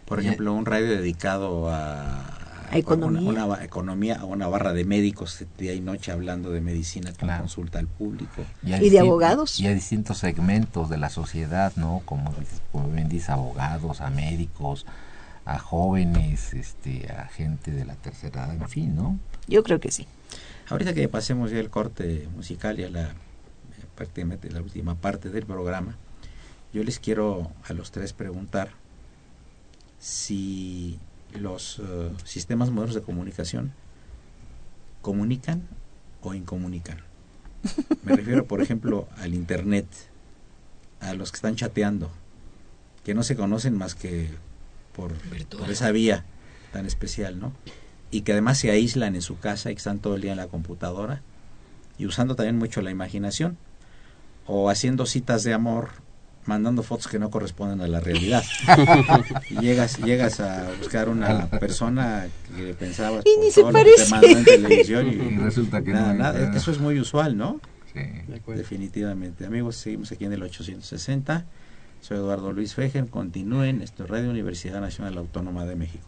Speaker 1: Por ejemplo, un radio dedicado a,
Speaker 3: A economía.
Speaker 1: Una, una economía, a una barra de médicos día y noche hablando de medicina con
Speaker 4: Claro.
Speaker 1: consulta al público.
Speaker 4: a
Speaker 3: ¿Y de abogados?
Speaker 4: Y a distintos segmentos de la sociedad, ¿no? Como, como bien dice, abogados, a médicos, a jóvenes, este, a gente de la tercera edad, en fin, ¿no?
Speaker 3: Yo creo que sí.
Speaker 1: Ahorita que pasemos ya el corte musical y a la eh, prácticamente la última parte del programa, yo les quiero a los tres preguntar si los eh, sistemas modernos de comunicación comunican o incomunican. [laughs] Me refiero, por ejemplo, al Internet, a los que están chateando, que no se conocen más que por, por esa vía tan especial, ¿no? Y que además se aíslan en su casa y que están todo el día en la computadora y usando también mucho la imaginación o haciendo citas de amor mandando fotos que no corresponden a la realidad. [laughs] Y llegas llegas a buscar una persona que pensabas
Speaker 3: Y ni se
Speaker 1: que te
Speaker 3: parece.
Speaker 1: en televisión y, [laughs]
Speaker 4: Y resulta que
Speaker 1: nada,
Speaker 4: no,
Speaker 1: eso es muy usual no
Speaker 4: Sí.
Speaker 5: De
Speaker 1: definitivamente. Amigos seguimos aquí en el 860 soy Eduardo Luis Fejer continúen. Esto es Radio Universidad Nacional Autónoma de México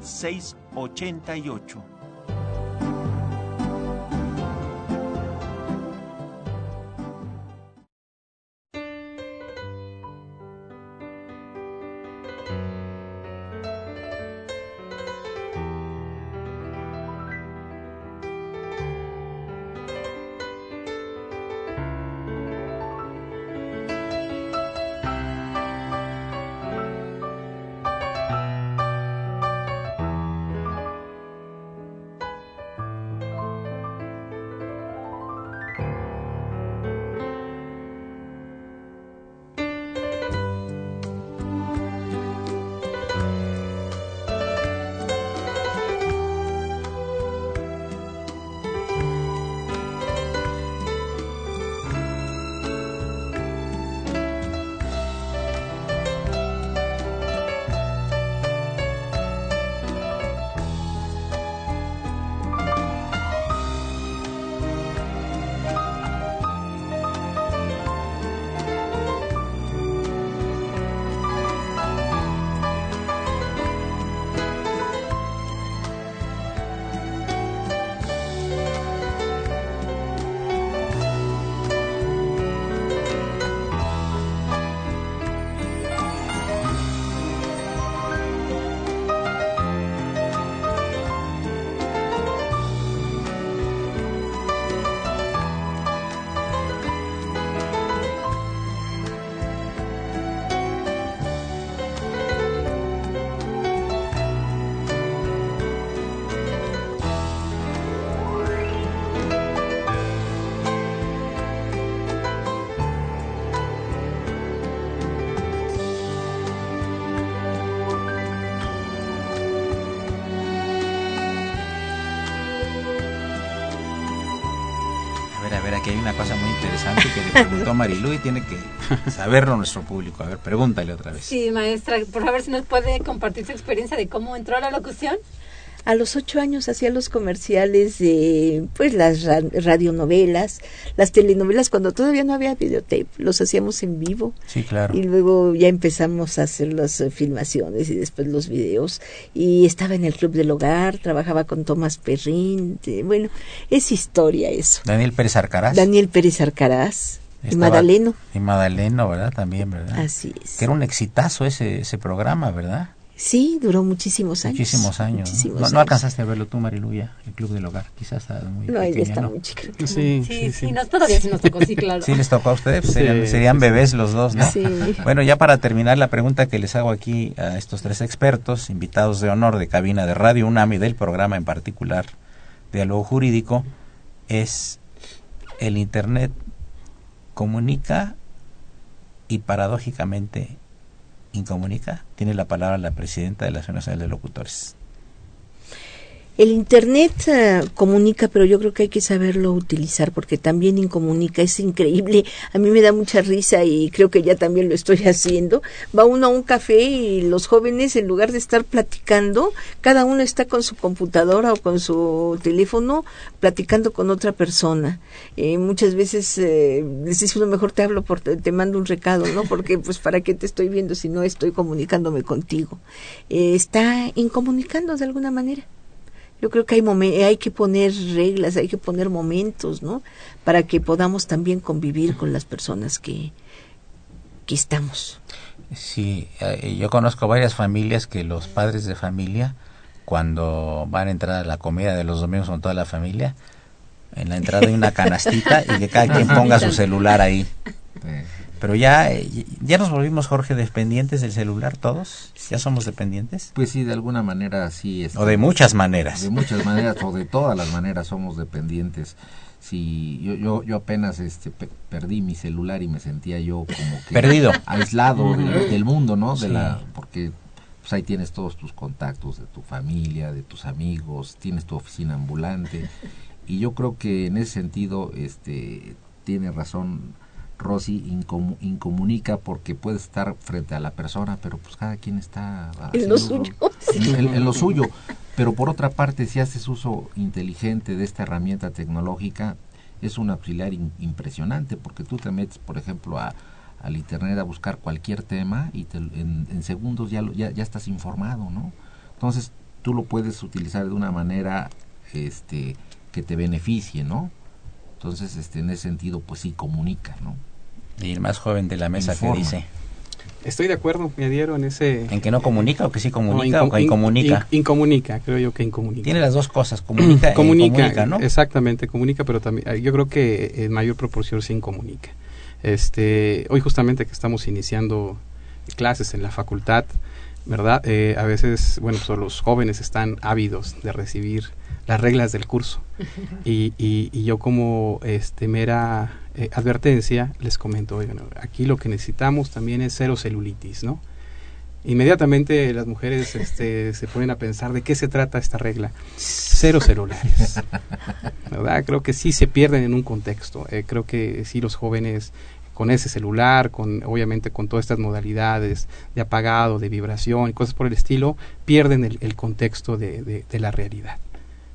Speaker 7: 688.
Speaker 1: Hay una cosa muy interesante que le preguntó Marilu y tiene que saberlo nuestro público. A ver, pregúntale otra vez.
Speaker 6: Sí, maestra, por favor, si nos puede compartir su experiencia de cómo entró a la locución.
Speaker 3: A los ocho años hacía los comerciales de pues las ra- radionovelas, las telenovelas cuando todavía no había videotape, los hacíamos en vivo
Speaker 1: Sí, claro.
Speaker 3: y luego ya empezamos a hacer las eh, filmaciones y después los videos y estaba en el club del hogar, trabajaba con Tomás Perrín, de- bueno, es historia eso.
Speaker 1: Daniel Pérez Arcaraz.
Speaker 3: Daniel Pérez Arcaraz y Madaleno,
Speaker 1: Y Madaleno, ¿verdad? También, ¿verdad?
Speaker 3: así es.
Speaker 1: Que era un exitazo ese, ese programa, ¿verdad?
Speaker 3: Sí, duró muchísimos años.
Speaker 1: Muchísimos años. ¿no? alcanzaste a verlo tú, Mariluya, el Club del Hogar. Quizás estaba muy
Speaker 3: No,
Speaker 1: pequeña,
Speaker 3: está
Speaker 1: ¿no?
Speaker 3: muy chica.
Speaker 5: Sí,
Speaker 6: Sí, sí, nos, todavía sí nos tocó, sí, claro.
Speaker 1: Sí les tocó a ustedes, pues,
Speaker 5: Sí,
Speaker 1: serían, serían
Speaker 5: sí, sí.
Speaker 1: bebés los dos, ¿no?
Speaker 3: Sí.
Speaker 1: Bueno, ya para terminar la pregunta que les hago aquí a estos tres expertos, invitados de honor de cabina de Radio UNAM y del programa en particular, Diálogo Jurídico, es el Internet comunica y paradójicamente incomunica. Tiene la palabra la presidenta de la Asociación de Locutores.
Speaker 3: El Internet eh, comunica, pero yo creo que hay que saberlo utilizar porque también incomunica. Es increíble. A mí me da mucha risa y creo que ya también lo estoy [laughs] haciendo. Va uno a un café y los jóvenes, en lugar de estar platicando, cada uno está con su computadora o con su teléfono platicando con otra persona. Eh, muchas veces eh, uno, mejor te hablo, por, te mando un recado, ¿no? Porque, pues, ¿para qué te estoy viendo si no estoy comunicándome contigo? Eh, está incomunicando de alguna manera. Yo creo que hay, momen- hay que poner reglas, hay que poner momentos, ¿no? Para que podamos también convivir con las personas que, que estamos.
Speaker 1: Sí, eh, yo conozco varias familias que los padres de familia, cuando van a entrar a la comida de los domingos con toda la familia, en la entrada hay una canastita y que cada quien [laughs] ponga su celular ahí. Pero ya, eh, ya nos volvimos, Jorge, dependientes del celular todos. ¿Ya somos dependientes?
Speaker 4: pues sí, de alguna manera sí. este,
Speaker 1: O de muchas maneras.
Speaker 4: De muchas maneras o de todas las maneras somos dependientes. Si yo yo, yo apenas este pe- perdí mi celular y me sentía yo como que
Speaker 1: Perdido.
Speaker 4: aislado del, del mundo, ¿no? De
Speaker 1: Sí.
Speaker 4: la porque pues ahí tienes todos tus contactos de tu familia, de tus amigos, tienes tu oficina ambulante y yo creo que en ese sentido este tiene razón Rosy incomu- incomunica porque puede estar frente a la persona, pero pues cada quien está
Speaker 3: En lo suyo. [laughs]
Speaker 4: en, en- en lo suyo. Pero por otra parte, si haces uso inteligente de esta herramienta tecnológica, es un auxiliar in- impresionante, porque tú te metes, por ejemplo, a, al internet a buscar cualquier tema y te- en, en segundos ya, lo- ya, ya estás informado, ¿no? Entonces, tú lo puedes utilizar de una manera este, que te beneficie, ¿no? Entonces, este, en ese sentido, pues sí comunica, ¿no?
Speaker 1: Y el más joven de la mesa que dice,
Speaker 5: Estoy de acuerdo, me adhiero en ese...
Speaker 1: ¿en que no comunica o que sí
Speaker 5: No,
Speaker 1: comunica
Speaker 5: incom-
Speaker 1: o que incomunica?
Speaker 5: in- incomunica, creo yo que incomunica.
Speaker 1: Tiene las dos cosas, comunica [clears throat] e
Speaker 5: comunica,
Speaker 1: incomunica, ¿no?
Speaker 5: exactamente, comunica, pero también eh, yo creo que en mayor proporción se incomunica. Este, hoy justamente que estamos iniciando clases en la facultad, ¿verdad? Eh, a veces, bueno, pues los jóvenes están ávidos de recibir las reglas del curso [laughs] y, y, y yo como este mera eh, advertencia les comento, oigan, aquí lo que necesitamos también es cero celulitis, ¿no? Inmediatamente las mujeres este, [laughs] se ponen a pensar de qué se trata esta regla. Cero celulares. ¿Verdad? Creo que sí se pierden en un contexto. Eh, creo que sí los jóvenes con ese celular, con obviamente con todas estas modalidades de apagado, de vibración y cosas por el estilo, pierden el, el contexto de, de- de la realidad.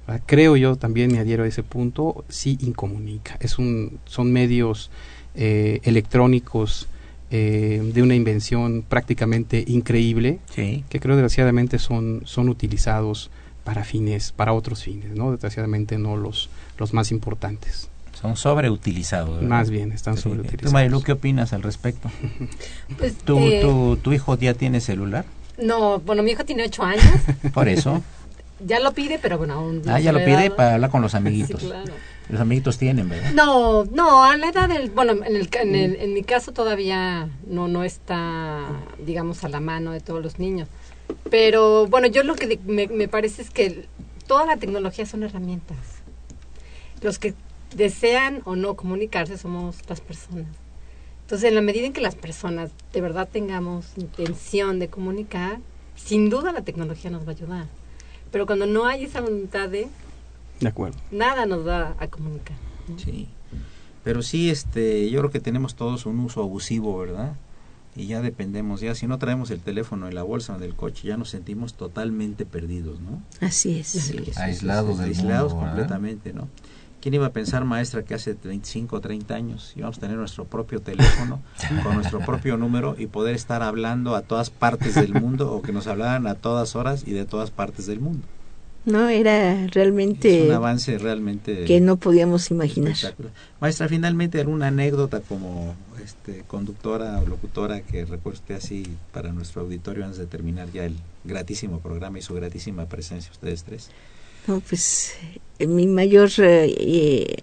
Speaker 5: ¿Verdad? Creo yo también me adhiero a ese punto, sí incomunica. Es un, son medios eh, electrónicos eh, de una invención prácticamente increíble
Speaker 1: Sí.
Speaker 5: que creo desgraciadamente son, son utilizados para fines, para otros fines, ¿no? Desgraciadamente no los, los más importantes.
Speaker 1: Son sobreutilizados. ¿verdad?
Speaker 5: Más bien, están
Speaker 1: Sí.
Speaker 5: sobreutilizados.
Speaker 1: ¿Tú, Marilu, qué opinas al respecto? [laughs]
Speaker 6: Pues,
Speaker 1: ¿Tu,
Speaker 6: eh,
Speaker 1: tu, ¿Tu hijo ya tiene celular?
Speaker 6: No, bueno, mi hijo tiene ocho años, [laughs]
Speaker 1: Por eso.
Speaker 6: Ya lo pide, pero bueno, aún no
Speaker 1: Ah, ya lo pide para hablar con los [laughs]
Speaker 6: Sí,
Speaker 1: amiguitos.
Speaker 6: claro.
Speaker 1: Los amiguitos tienen, ¿verdad?
Speaker 6: No, no, a la edad del, bueno, en, el, en, el- en mi caso todavía no, no está, digamos, a la mano de todos los niños. Pero bueno, yo lo que me, me parece es que toda la tecnología son herramientas. Los que desean o no comunicarse somos las personas. Entonces, en la medida en que las personas de verdad tengamos intención de comunicar, sin duda la tecnología nos va a ayudar. Pero cuando no hay esa voluntad de,
Speaker 5: De acuerdo.
Speaker 6: nada nos va a comunicar.
Speaker 1: Sí. Pero sí, este, yo creo que tenemos todos un uso abusivo, ¿verdad? Y ya dependemos, ya si no traemos el teléfono en la bolsa del coche, ya nos sentimos totalmente perdidos, ¿no?
Speaker 3: Así es.
Speaker 4: aislados del
Speaker 1: aislados
Speaker 4: mundo,
Speaker 1: completamente, ¿no? ¿Quién iba a pensar, maestra, que hace 25 o 30 años íbamos a tener nuestro propio teléfono con nuestro propio número y poder estar hablando a todas partes del mundo o que nos hablaran a todas horas y de todas partes del mundo?
Speaker 3: No, era realmente
Speaker 1: Es un avance realmente
Speaker 3: que no podíamos imaginar.
Speaker 1: Maestra, finalmente alguna anécdota como este, conductora o locutora que recuerde así para nuestro auditorio antes de terminar ya el gratísimo programa y su gratísima presencia ustedes tres.
Speaker 3: No, pues eh, mi mayor eh, eh,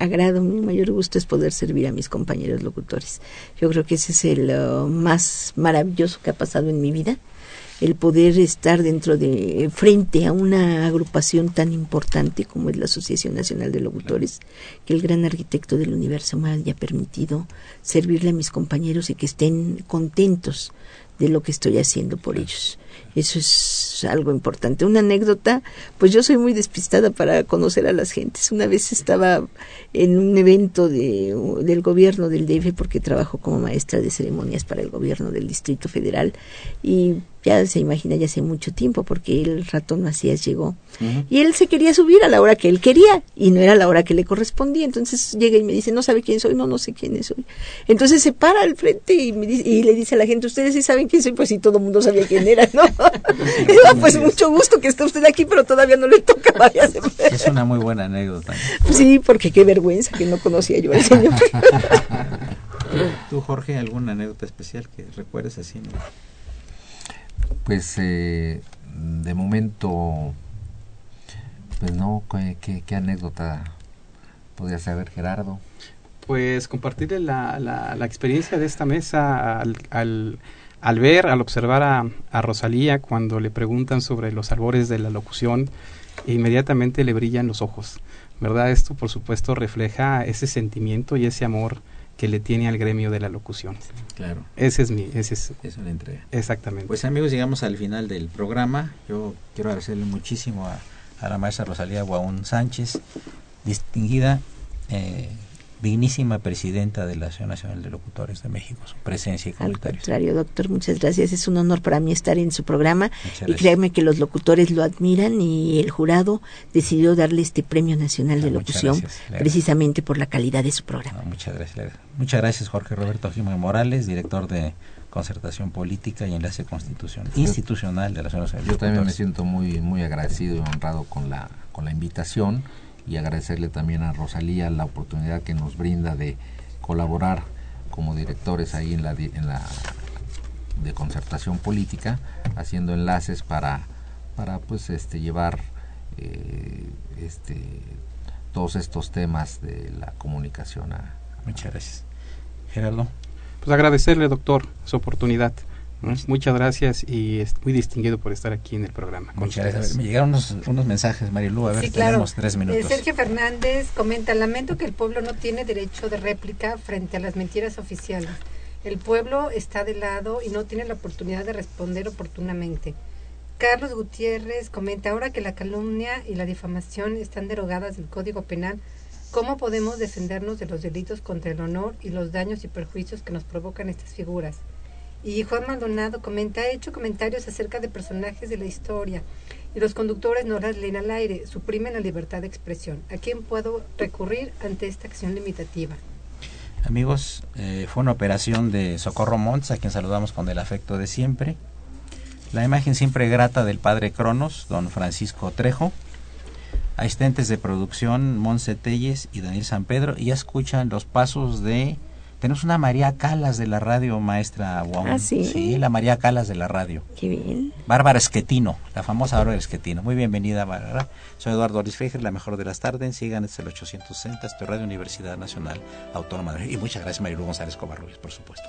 Speaker 3: agrado, mi mayor gusto es poder servir a mis compañeros locutores. Yo creo que ese es el más maravilloso que ha pasado en mi vida, el poder estar dentro de frente a una agrupación tan importante como es la Asociación Nacional de Locutores, que el gran arquitecto del universo me haya permitido servirle a mis compañeros y que estén contentos de lo que estoy haciendo por ellos. Eso es algo importante. Una anécdota, pues yo soy muy despistada para conocer a las gentes. Una vez estaba en un evento de, del gobierno del DF porque trabajo como maestra de ceremonias para el gobierno del Distrito Federal y ya se imagina ya hace mucho tiempo porque el ratón Macías llegó y él se quería subir a la hora que él quería y no era la hora que le correspondía. Entonces llega y me dice, no sabe quién soy, no, no sé quién soy. Entonces se para al frente y, me dice- y le dice a la gente, ustedes sí saben quién soy, pues sí, todo el mundo sabía quién era, ¿no? [laughs] Pues mucho gusto que esté usted aquí, pero todavía no le toca, vaya.
Speaker 1: Es una muy buena anécdota.
Speaker 3: Sí, porque qué vergüenza que no conocía yo al señor. [laughs]
Speaker 1: ¿Tú, Jorge, alguna anécdota especial que recuerdes así? no?
Speaker 4: Pues eh, de momento, pues no, ¿qué, anécdota podría saber Gerardo?
Speaker 5: Pues compartirle la, la, la experiencia de esta mesa al, al, al ver, al observar a, a Rosalía cuando le preguntan sobre los albores de la locución, e inmediatamente le brillan los ojos, ¿verdad? Esto por supuesto refleja ese sentimiento y ese amor que le tiene al gremio de la locución.
Speaker 1: Claro,
Speaker 5: Ese es mi, ese es
Speaker 1: es una entrega.
Speaker 5: exactamente.
Speaker 1: Pues amigos, llegamos al final del programa. Yo quiero agradecerle muchísimo a, a la maestra Rosalía Guaún Sánchez, distinguida, eh, dignísima presidenta de la Asociación Nacional de Locutores de México, su presencia y
Speaker 3: Al
Speaker 1: comentarios.
Speaker 3: contrario, doctor, muchas gracias. Es un honor para mí estar en su programa y créanme que los locutores lo admiran y el jurado decidió darle este Premio Nacional de
Speaker 1: Ah,
Speaker 3: Locución
Speaker 1: gracias.
Speaker 3: Precisamente por la calidad de su programa.
Speaker 1: No, muchas gracias. Muchas gracias, Jorge Roberto Jiménez Morales, director de Concertación Política y Enlace Constitución Institucional de la Asociación Nacional de
Speaker 4: Yo también me
Speaker 1: Locutores.
Speaker 4: siento muy muy agradecido y honrado con la con la invitación y agradecerle también a Rosalía la oportunidad que nos brinda de colaborar como directores ahí en la en la de concertación política haciendo enlaces para para pues este llevar eh, este todos estos temas de la comunicación a,
Speaker 1: Muchas gracias. Gerardo.
Speaker 5: Pues agradecerle, doctor, su oportunidad. Muchas gracias y es muy distinguido por estar aquí en el programa.
Speaker 1: Muchas gracias. Ver, me llegaron unos, unos mensajes, Marilu. A ver,
Speaker 6: Sí, claro.
Speaker 1: tenemos tres
Speaker 6: Eh,
Speaker 1: minutos.
Speaker 6: Sergio Fernández comenta, lamento que el pueblo no tiene derecho de réplica frente a las mentiras oficiales. El pueblo está de lado y no tiene la oportunidad de responder oportunamente. Carlos Gutiérrez comenta, ahora que la calumnia y la difamación están derogadas del Código Penal, ¿cómo podemos defendernos de los delitos contra el honor y los daños y perjuicios que nos provocan estas figuras? Y Juan Maldonado comenta, ha hecho comentarios acerca de personajes de la historia y los conductores no las leen al aire, suprimen la libertad de expresión. ¿A quién puedo recurrir ante esta acción limitativa?
Speaker 1: Amigos, eh, fue una operación de Socorro Montes, a quien saludamos con el afecto de siempre. La imagen siempre grata del padre Cronos, don Francisco Trejo. Asistentes de producción, Monse Telles y Daniel San Pedro. Y ya escuchan los pasos de... Tenemos una María Calas de la radio, maestra Guaún.
Speaker 3: Ah, ¿sí?
Speaker 1: Sí, la María Calas de la radio.
Speaker 3: Qué bien.
Speaker 1: Bárbara Esquetino, la famosa Bárbara Esquetino. Muy bienvenida, Bárbara. Soy Eduardo Luis Fejer, la mejor de las tardes. Sigan, es el 860, esto es Radio Universidad Nacional Autónoma de Y muchas gracias, Marilu González Covarrubias, por supuesto.